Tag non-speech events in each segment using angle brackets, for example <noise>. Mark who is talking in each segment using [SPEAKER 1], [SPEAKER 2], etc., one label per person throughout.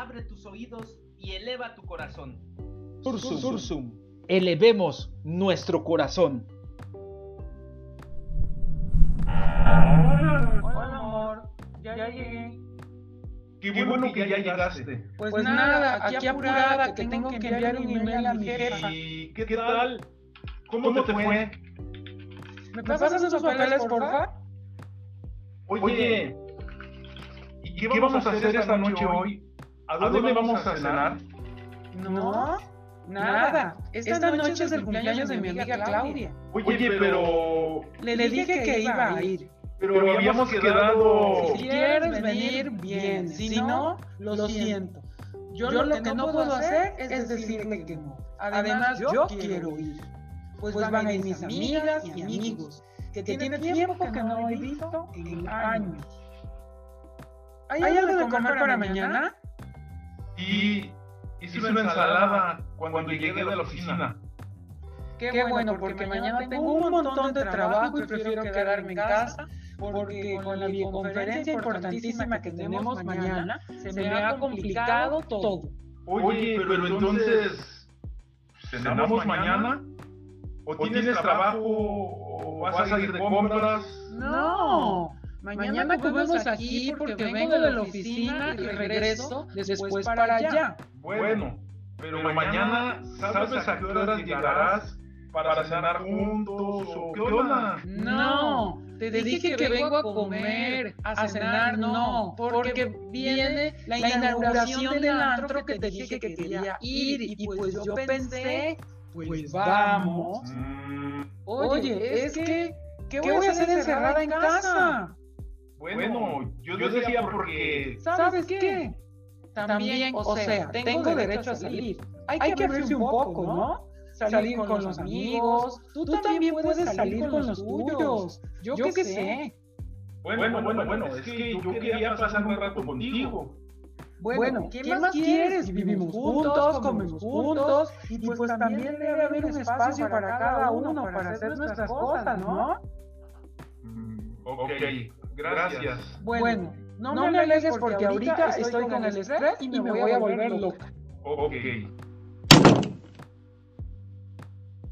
[SPEAKER 1] abre tus oídos y eleva tu corazón.
[SPEAKER 2] Sursum, Sursum, elevemos nuestro corazón.
[SPEAKER 3] Hola, amor. Ya, llegué.
[SPEAKER 4] Qué bueno, que ya llegaste.
[SPEAKER 3] Pues, pues nada, aquí apurada, que tengo que enviar un email a mi jefa.
[SPEAKER 4] ¿Y qué tal? ¿Cómo, te fue?
[SPEAKER 3] ¿Me pasas esos papeles, porfa?
[SPEAKER 4] Oye, ¿y qué vamos a hacer esta noche hoy? ¿A dónde vamos a cenar?
[SPEAKER 3] No, nada. Esta noche es el cumpleaños de mi amiga Claudia.
[SPEAKER 4] Oye, pero...
[SPEAKER 3] Le dije que iba a ir.
[SPEAKER 4] Pero habíamos quedado...
[SPEAKER 3] Si quieres venir, bien. Si no, lo siento. Yo lo que no puedo hacer es decirle que no. Además, yo quiero ir. Pues, pues van a ir mis amigas y amigos, que tiene tiempo que no he visto en años. ¿Hay algo de comer para mañana?
[SPEAKER 4] Y hice una ensalada cuando llegué de la oficina.
[SPEAKER 3] Qué bueno, porque mañana tengo un montón de trabajo y prefiero quedarme en casa porque con la videoconferencia importantísima que tenemos mañana se me ha complicado todo.
[SPEAKER 4] Oye, pero entonces, ¿cenamos mañana? ¿O tienes trabajo o vas a ir de compras?
[SPEAKER 3] No. Mañana comemos aquí porque vengo de la oficina y regreso después para allá.
[SPEAKER 4] Bueno, pero mañana ¿sabes a qué horas llegarás para cenar juntos o qué onda?
[SPEAKER 3] No, te dije que vengo a comer, a cenar no, porque viene la inauguración del antro que te dije que quería ir y pues yo pensé, pues vamos. Mm. Oye, es que, ¿qué voy a hacer encerrada en casa?
[SPEAKER 4] Bueno, yo, decía porque...
[SPEAKER 3] ¿Sabes qué? También, o sea, tengo derecho a salir. Hay que abrirse un poco, ¿no? Salir con los amigos. Tú también puedes salir con los tuyos. Yo qué sé.
[SPEAKER 4] Bueno, bueno, bueno, es que yo quería pasar un rato contigo.
[SPEAKER 3] Bueno, ¿qué, más quieres? Vivimos juntos, comemos juntos y pues, pues también debe haber un espacio para cada uno para hacer nuestras cosas, ¿no?
[SPEAKER 4] Ok, Gracias.
[SPEAKER 3] Bueno, no, me alejes porque ahorita estoy con el estrés y me voy a volver loca.
[SPEAKER 4] Ok.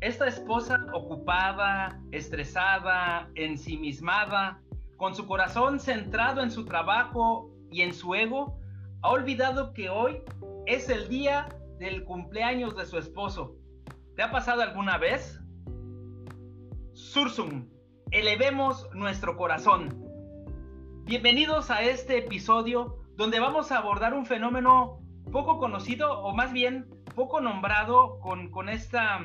[SPEAKER 1] Esta esposa ocupada, estresada, ensimismada, con su corazón centrado en su trabajo y en su ego, ha olvidado que hoy es el día del cumpleaños de su esposo. ¿Te ha pasado alguna vez? Sursum, elevemos nuestro corazón. Bienvenidos a este episodio donde vamos a abordar un fenómeno poco conocido o más bien poco nombrado con, esta,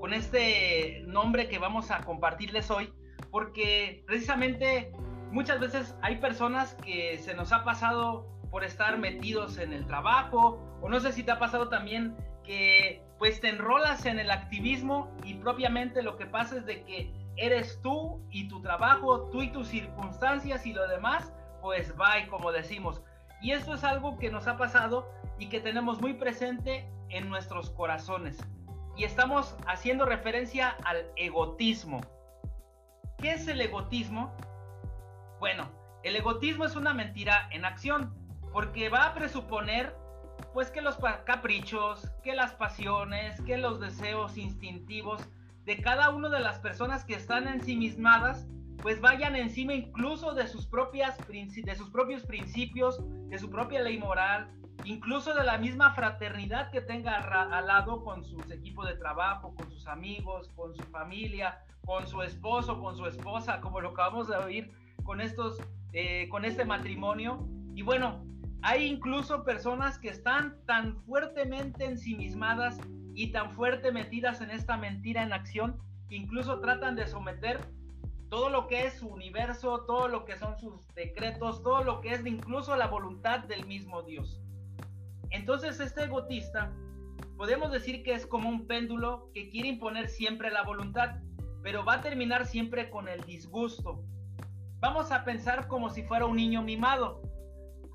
[SPEAKER 1] con este nombre que vamos a compartirles hoy, porque precisamente muchas veces hay personas que se nos ha pasado por estar metidos en el trabajo, o no sé si te ha pasado también que pues te enrolas en el activismo y propiamente lo que pasa es de que eres tú y tu trabajo, tú y tus circunstancias y lo demás, pues bye, como decimos. Y esto es algo que nos ha pasado y que tenemos muy presente en nuestros corazones. Y estamos haciendo referencia al egotismo. ¿Qué es el egotismo? Bueno, el egotismo es una mentira en acción, porque va a presuponer pues que los caprichos, que las pasiones, que los deseos instintivos de cada una de las personas que están ensimismadas, pues vayan encima incluso de sus, propias, de sus propios principios, de su propia ley moral, incluso de la misma fraternidad que tenga al lado con su equipo de trabajo, con sus amigos, con su familia, con su esposo, con su esposa, como lo acabamos de oír con estos, eh, con este matrimonio. Y bueno, hay incluso personas que están tan fuertemente ensimismadas y tan fuerte metidas en esta mentira en acción incluso tratan de someter todo lo que es su universo, todo lo que son sus decretos, todo lo que es incluso la voluntad del mismo Dios. Entonces este egotista podemos decir que es como un péndulo que quiere imponer siempre la voluntad, pero va a terminar siempre con el disgusto. Vamos a pensar como si fuera un niño mimado,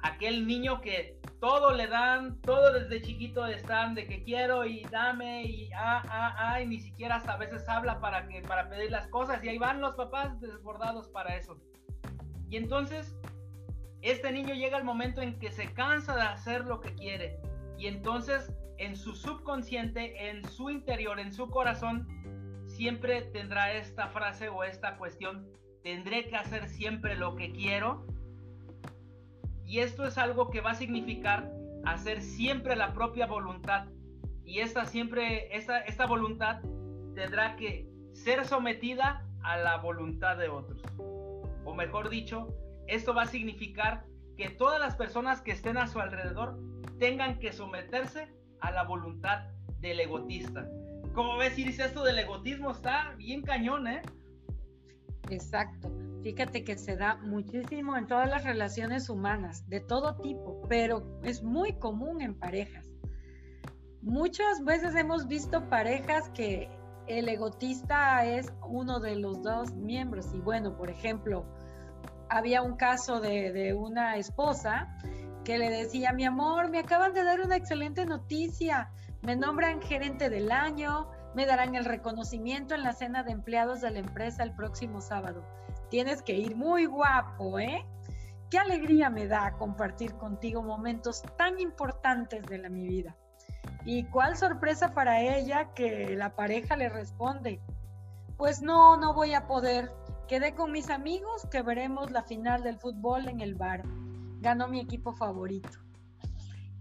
[SPEAKER 1] aquel niño que todo le dan, todo desde chiquito están de que quiero y dame y ah, ah, ah, y ni siquiera hasta a veces habla para, que, para pedir las cosas y ahí van los papás desbordados para eso. Y entonces, este niño llega el momento en que se cansa de hacer lo que quiere y entonces en su subconsciente, en su interior, en su corazón, siempre tendrá esta frase o esta cuestión, tendré que hacer siempre lo que quiero. Y esto es algo que va a significar hacer siempre la propia voluntad. Y esta siempre, esta, esta voluntad tendrá que ser sometida a la voluntad de otros. O mejor dicho, esto va a significar que todas las personas que estén a su alrededor tengan que someterse a la voluntad del egotista. Como ves, Iris, esto del egotismo está bien cañón, ¿eh?
[SPEAKER 5] Exacto. Fíjate que se da muchísimo en todas las relaciones humanas, de todo tipo, pero es muy común en parejas. Muchas veces hemos visto parejas que el egotista es uno de los dos miembros. Y bueno, por ejemplo, había un caso de, una esposa que le decía, mi amor, me acaban de dar una excelente noticia, me nombran gerente del año, me darán el reconocimiento en la cena de empleados de la empresa el próximo sábado. Tienes que ir muy guapo, ¿eh? Qué alegría me da compartir contigo momentos tan importantes de la, mi vida. Y cuál sorpresa para ella que la pareja le responde, pues no, no voy a poder. Quedé con mis amigos que veremos la final del fútbol en el bar ganó mi equipo favorito.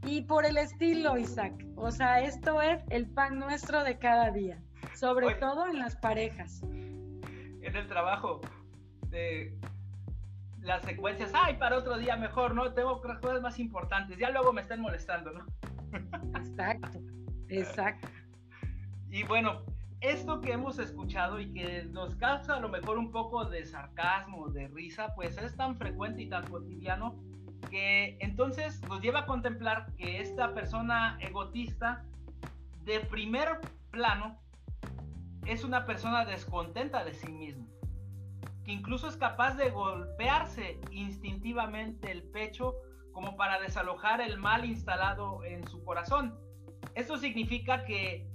[SPEAKER 5] Y por el estilo, Isaac. O sea, esto es el pan nuestro de cada día, sobre todo en las parejas.
[SPEAKER 1] En el trabajo, de las secuencias, ay, para otro día mejor, ¿no? Tengo cosas más importantes, ya luego me están molestando, ¿no?
[SPEAKER 5] Exacto, exacto.
[SPEAKER 1] Y bueno, esto que hemos escuchado y que nos causa a lo mejor un poco de sarcasmo, de risa, pues es tan frecuente y tan cotidiano que entonces nos lleva a contemplar que esta persona egotista de primer plano es una persona descontenta de sí mismo, que incluso es capaz de golpearse instintivamente el pecho como para desalojar el mal instalado en su corazón. Esto significa que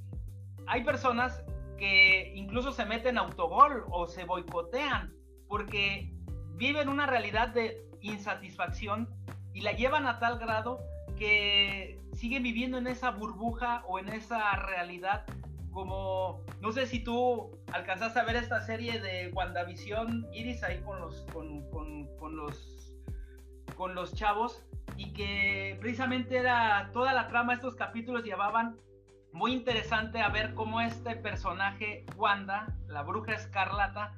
[SPEAKER 1] hay personas que incluso se meten autogol o se boicotean porque viven una realidad de insatisfacción y la llevan a tal grado que siguen viviendo en esa burbuja o en esa realidad como no sé si tú alcanzaste a ver esta serie de WandaVision Iris ahí con los con, con, los con los chavos y que precisamente era toda la trama estos capítulos llevaban muy interesante a ver cómo este personaje Wanda la bruja escarlata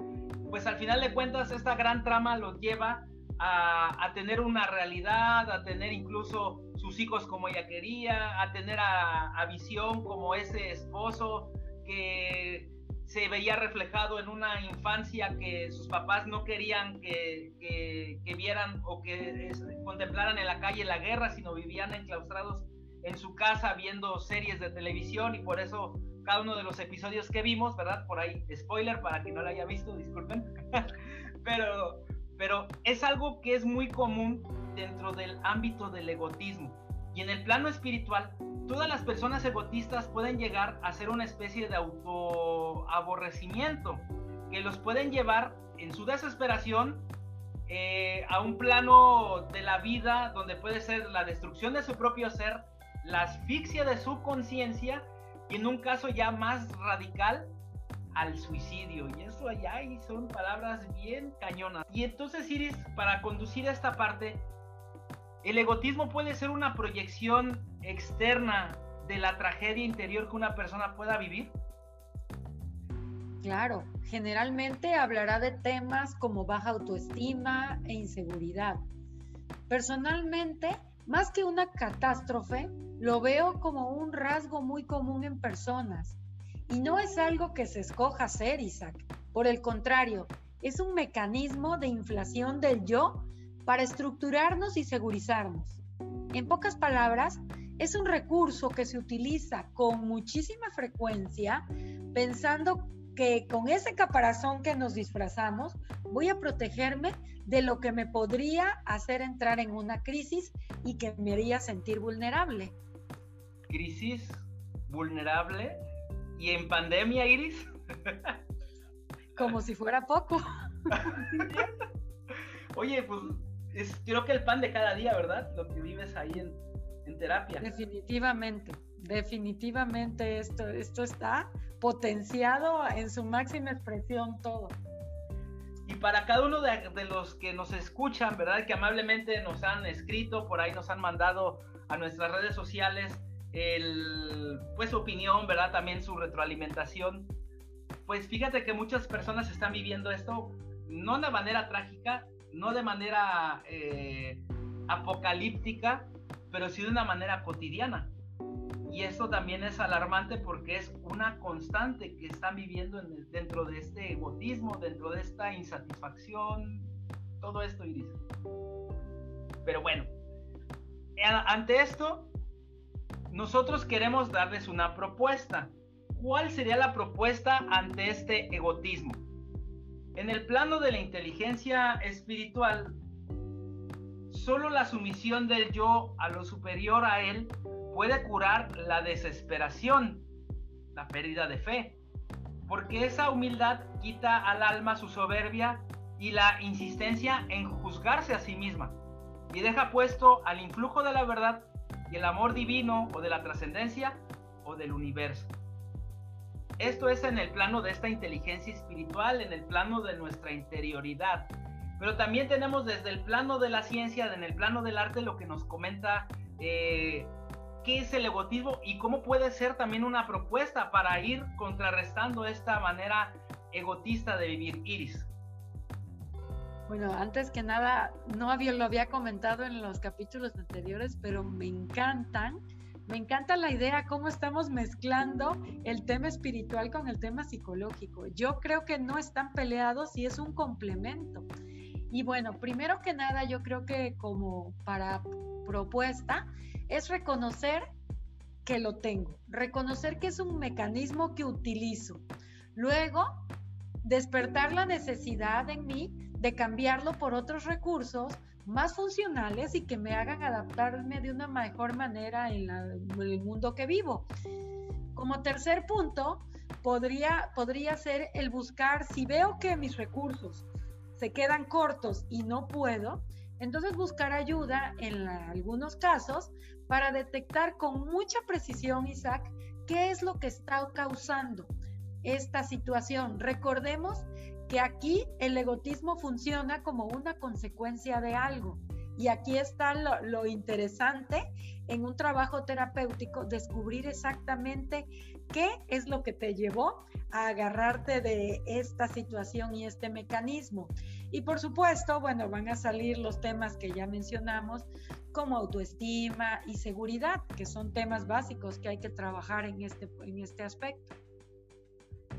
[SPEAKER 1] pues al final de cuentas esta gran trama lo lleva a, tener una realidad, a tener incluso sus hijos como ella quería, a tener a, Visión como ese esposo que se veía reflejado en una infancia que sus papás no querían que, vieran o que contemplaran en la calle la guerra, sino vivían enclaustrados en su casa viendo series de televisión y por eso cada uno de los episodios que vimos, ¿verdad? Por ahí, spoiler para quien no lo haya visto, disculpen, <laughs> pero pero es algo que es muy común dentro del ámbito del egotismo. Y en el plano espiritual, todas las personas egotistas pueden llegar a ser una especie de autoaborrecimiento, que los pueden llevar en su desesperación eh, a un plano de la vida donde puede ser la destrucción de su propio ser, la asfixia de su conciencia y en un caso ya más radical, al suicidio. Y eso allá son palabras bien cañonas. Y entonces, Iris, para conducir esta parte, el egotismo puede ser una proyección externa de la tragedia interior que una persona pueda vivir.
[SPEAKER 5] Claro, generalmente hablará de temas como baja autoestima e inseguridad. Personalmente, más que una catástrofe, lo veo como un rasgo muy común en personas y no es algo que se escoja hacer, Isaac. Por el contrario, es un mecanismo de inflación del yo para estructurarnos y segurizarnos. En pocas palabras, es un recurso que se utiliza con muchísima frecuencia pensando que con ese caparazón que nos disfrazamos voy a protegerme de lo que me podría hacer entrar en una crisis y que me haría sentir vulnerable.
[SPEAKER 1] ¿Crisis? ¿Vulnerable? ¿Y en pandemia, Iris?
[SPEAKER 5] Como si fuera poco. <laughs>
[SPEAKER 1] Oye, pues es creo que el pan de cada día, ¿verdad? Lo que vives ahí en, en terapia.
[SPEAKER 5] Definitivamente, definitivamente esto, esto está potenciado en su máxima expresión todo.
[SPEAKER 1] Y para cada uno de, de, los que nos escuchan, ¿verdad? Que amablemente nos han escrito, por ahí nos han mandado a nuestras redes sociales el, pues su opinión, ¿verdad? También su retroalimentación. Pues fíjate que muchas personas están viviendo esto no de manera trágica, no de manera eh, apocalíptica, pero sí de una manera cotidiana. Y esto también es alarmante porque es una constante que están viviendo dentro de este egotismo, dentro de esta insatisfacción, todo esto, Iris. Pero bueno, ante esto, nosotros queremos darles una propuesta. ¿Cuál sería la propuesta ante este egotismo? En el plano de la inteligencia espiritual, solo la sumisión del yo a lo superior a él puede curar la desesperación, la pérdida de fe, porque esa humildad quita al alma su soberbia y la insistencia en juzgarse a sí misma y deja puesto al influjo de la verdad el amor divino o de la trascendencia o del universo. Esto es en el plano de esta inteligencia espiritual, en el plano de nuestra interioridad. Pero también tenemos desde el plano de la ciencia, en el plano del arte, lo que nos comenta eh, qué es el egotismo y cómo puede ser también una propuesta para ir contrarrestando esta manera egotista de vivir. Iris.
[SPEAKER 5] Bueno, antes que nada, no había, lo había comentado en los capítulos anteriores, pero me encantan. Me encanta la idea cómo estamos mezclando el tema espiritual con el tema psicológico. Yo creo que no están peleados y es un complemento. Y bueno, primero que nada, yo creo que como para propuesta es reconocer que lo tengo, reconocer que es un mecanismo que utilizo. Luego, despertar la necesidad en mí de cambiarlo por otros recursos más funcionales y que me hagan adaptarme de una mejor manera en, el mundo que vivo. Como tercer punto, podría, podría ser el buscar, si veo que mis recursos se quedan cortos y no puedo, entonces buscar ayuda en algunos casos para detectar con mucha precisión, Isaac, qué es lo que está causando esta situación. Recordemos que aquí el egotismo funciona como una consecuencia de algo. Y aquí está lo, interesante en un trabajo terapéutico, descubrir exactamente qué es lo que te llevó a agarrarte de esta situación y este mecanismo. Y por supuesto, bueno, van a salir los temas que ya mencionamos, como autoestima y seguridad, que son temas básicos que hay que trabajar en este, en este aspecto.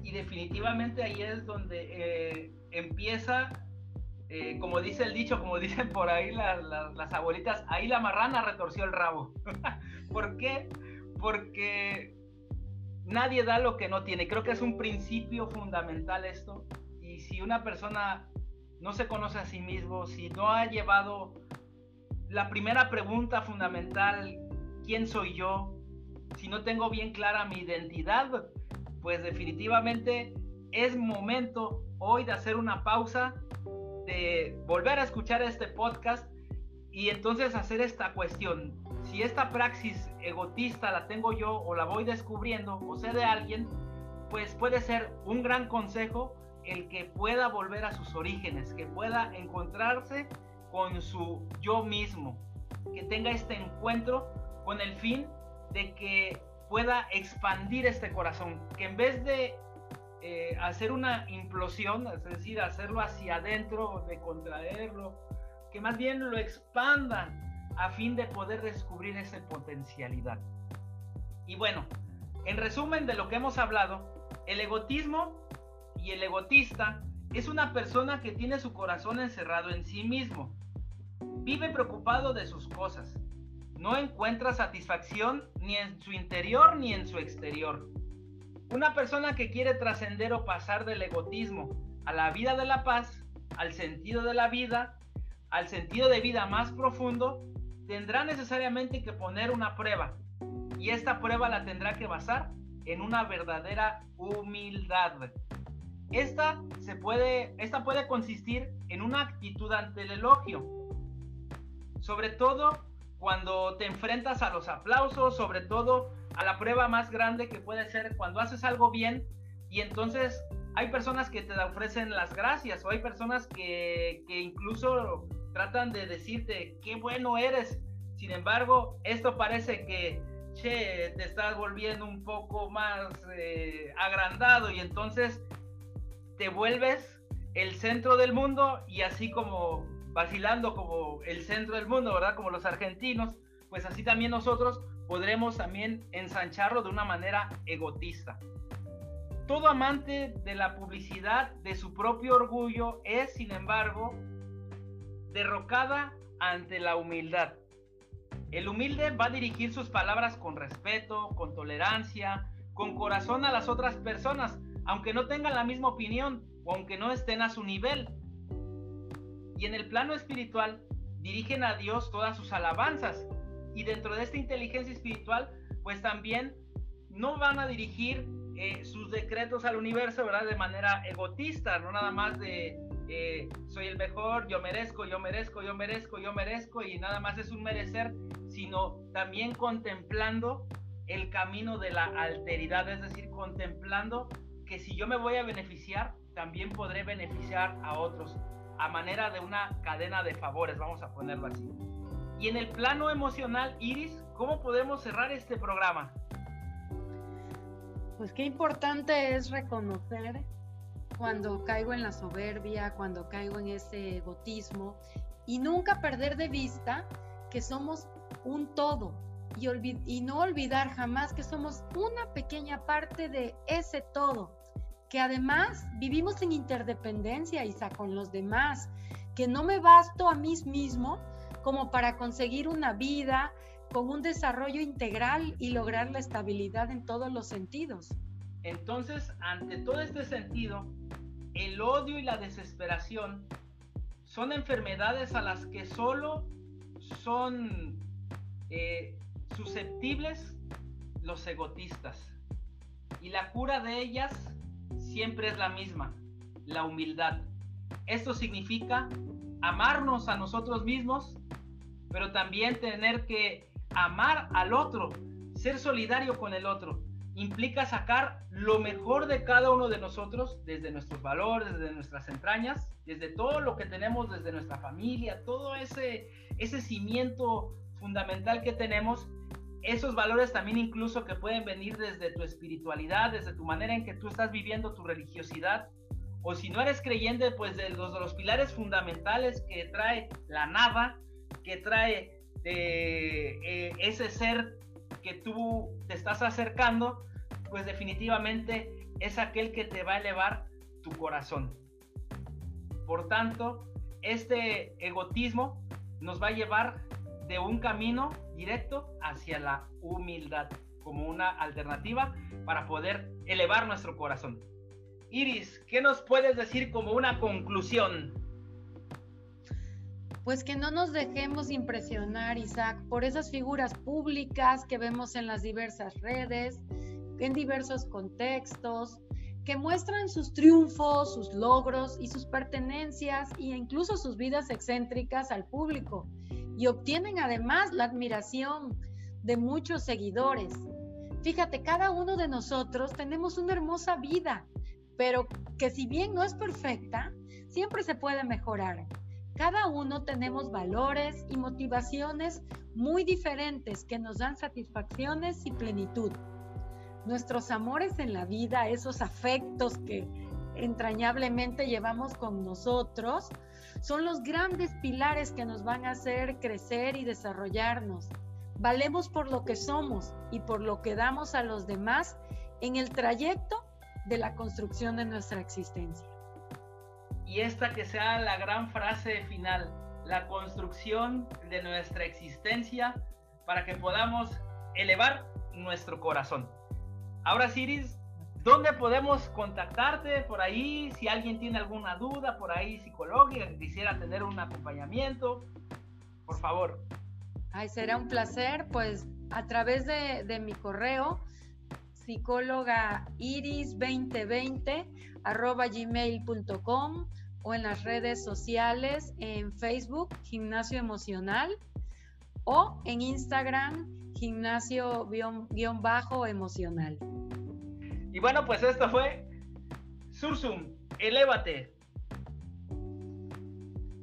[SPEAKER 1] Y definitivamente ahí es donde eh, empieza eh, como dice el dicho, como <laughs> dicen por ahí las abuelitas, ahí la marrana retorció el rabo. <laughs> ¿Por qué? Porque nadie da lo que no tiene. Creo que es un principio fundamental esto. Y si una persona no se conoce a sí mismo, si no ha llevado la primera pregunta fundamental, ¿quién soy yo? Si no tengo bien clara mi identidad, pues definitivamente es momento hoy de hacer una pausa de volver a escuchar este podcast y entonces hacer esta cuestión. Si esta praxis egotista la tengo yo o la voy descubriendo o sé de alguien, pues puede ser un gran consejo el que pueda volver a sus orígenes, que pueda encontrarse con su yo mismo, que tenga este encuentro con el fin de que pueda expandir este corazón, que en vez de eh, hacer una implosión, es decir, hacerlo hacia adentro, de contraerlo, que más bien lo expanda a fin de poder descubrir esa potencialidad. Y bueno, en resumen de lo que hemos hablado, el egotismo y el egotista es una persona que tiene su corazón encerrado en sí mismo. Vive preocupado de sus cosas. No encuentra satisfacción ni en su interior ni en su exterior. Una persona que quiere trascender o pasar del egotismo a la vida de la paz, al sentido de la vida, al sentido de vida más profundo, tendrá necesariamente que poner una prueba. Y esta prueba la tendrá que basar en una verdadera humildad. Esta, se puede, esta puede consistir en una actitud ante el elogio, sobre todo cuando te enfrentas a los aplausos, sobre todo a la prueba más grande que puede ser cuando haces algo bien y entonces hay personas que te ofrecen las gracias o hay personas que, que incluso tratan de decirte qué bueno eres. Sin embargo, esto parece que te estás volviendo un poco más eh, agrandado y entonces te vuelves el centro del mundo y así como vacilando como el centro del mundo, ¿verdad? Como los argentinos, pues así también nosotros podremos también ensancharlo de una manera egotista. Todo amante de la publicidad, de su propio orgullo, es, sin embargo, derrocada ante la humildad. El humilde va a dirigir sus palabras con respeto, con tolerancia, con corazón a las otras personas, aunque no tengan la misma opinión o aunque no estén a su nivel. Y en el plano espiritual, dirigen a Dios todas sus alabanzas. Y dentro de esta inteligencia espiritual, pues también no van a dirigir eh, sus decretos al universo, ¿verdad? De manera egotista, no nada más de eh, soy el mejor, yo merezco, yo merezco, yo merezco, yo merezco, y nada más es un merecer, sino también contemplando el camino de la alteridad, es decir, contemplando que si yo me voy a beneficiar, también podré beneficiar a otros, a manera de una cadena de favores, vamos a ponerlo así. Y en el plano emocional, Iris, ¿cómo podemos cerrar este programa?
[SPEAKER 5] Pues qué importante es reconocer cuando caigo en la soberbia, cuando caigo en ese egotismo y nunca perder de vista que somos un todo y, y no olvidar jamás que somos una pequeña parte de ese todo, que además vivimos en interdependencia, Isa, con los demás, que no me basto a mí mismo como para conseguir una vida con un desarrollo integral y lograr la estabilidad en todos los sentidos.
[SPEAKER 1] Entonces, ante todo este sentido, el odio y la desesperación son enfermedades a las que solo son eh, susceptibles los egotistas. Y la cura de ellas siempre es la misma, la humildad. Esto significa amarnos a nosotros mismos, pero también tener que amar al otro, ser solidario con el otro implica sacar lo mejor de cada uno de nosotros, desde nuestros valores, desde nuestras entrañas, desde todo lo que tenemos, desde nuestra familia, todo ese, ese cimiento fundamental que tenemos, esos valores también incluso que pueden venir desde tu espiritualidad, desde tu manera en que tú estás viviendo tu religiosidad, o si no eres creyente, pues de los, pilares fundamentales que trae la nada, que trae eh, eh, ese ser que tú te estás acercando, pues definitivamente es aquel que te va a elevar tu corazón. Por tanto, este egotismo nos va a llevar de un camino directo hacia la humildad como una alternativa para poder elevar nuestro corazón. Iris, ¿qué nos puedes decir como una conclusión?
[SPEAKER 5] pues que no nos dejemos impresionar, Isaac, por esas figuras públicas que vemos en las diversas redes, en diversos contextos, que muestran sus triunfos, sus logros y sus pertenencias e incluso sus vidas excéntricas al público y obtienen además la admiración de muchos seguidores. Fíjate, cada uno de nosotros tenemos una hermosa vida, pero que si bien no es perfecta, siempre se puede mejorar. Cada uno tenemos valores y motivaciones muy diferentes que nos dan satisfacciones y plenitud. Nuestros amores en la vida, esos afectos que entrañablemente llevamos con nosotros, son los grandes pilares que nos van a hacer crecer y desarrollarnos. Valemos por lo que somos y por lo que damos a los demás en el trayecto de la construcción de nuestra existencia
[SPEAKER 1] y esta que sea la gran frase final, la construcción de nuestra existencia para que podamos elevar nuestro corazón. Ahora, Siris, ¿dónde podemos contactarte por ahí? Si alguien tiene alguna duda por ahí psicológica, quisiera tener un acompañamiento, por favor.
[SPEAKER 5] Ay, será un placer, pues a través de, de mi correo, psicóloga iris2020 arroba gmail.com o en las redes sociales, en Facebook, Gimnasio Emocional, o en Instagram gimnasio guion bajo emocional.
[SPEAKER 1] Y bueno, pues esto fue Sursum, elévate.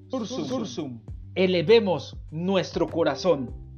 [SPEAKER 2] Sursum, Sursum, elevemos nuestro corazón.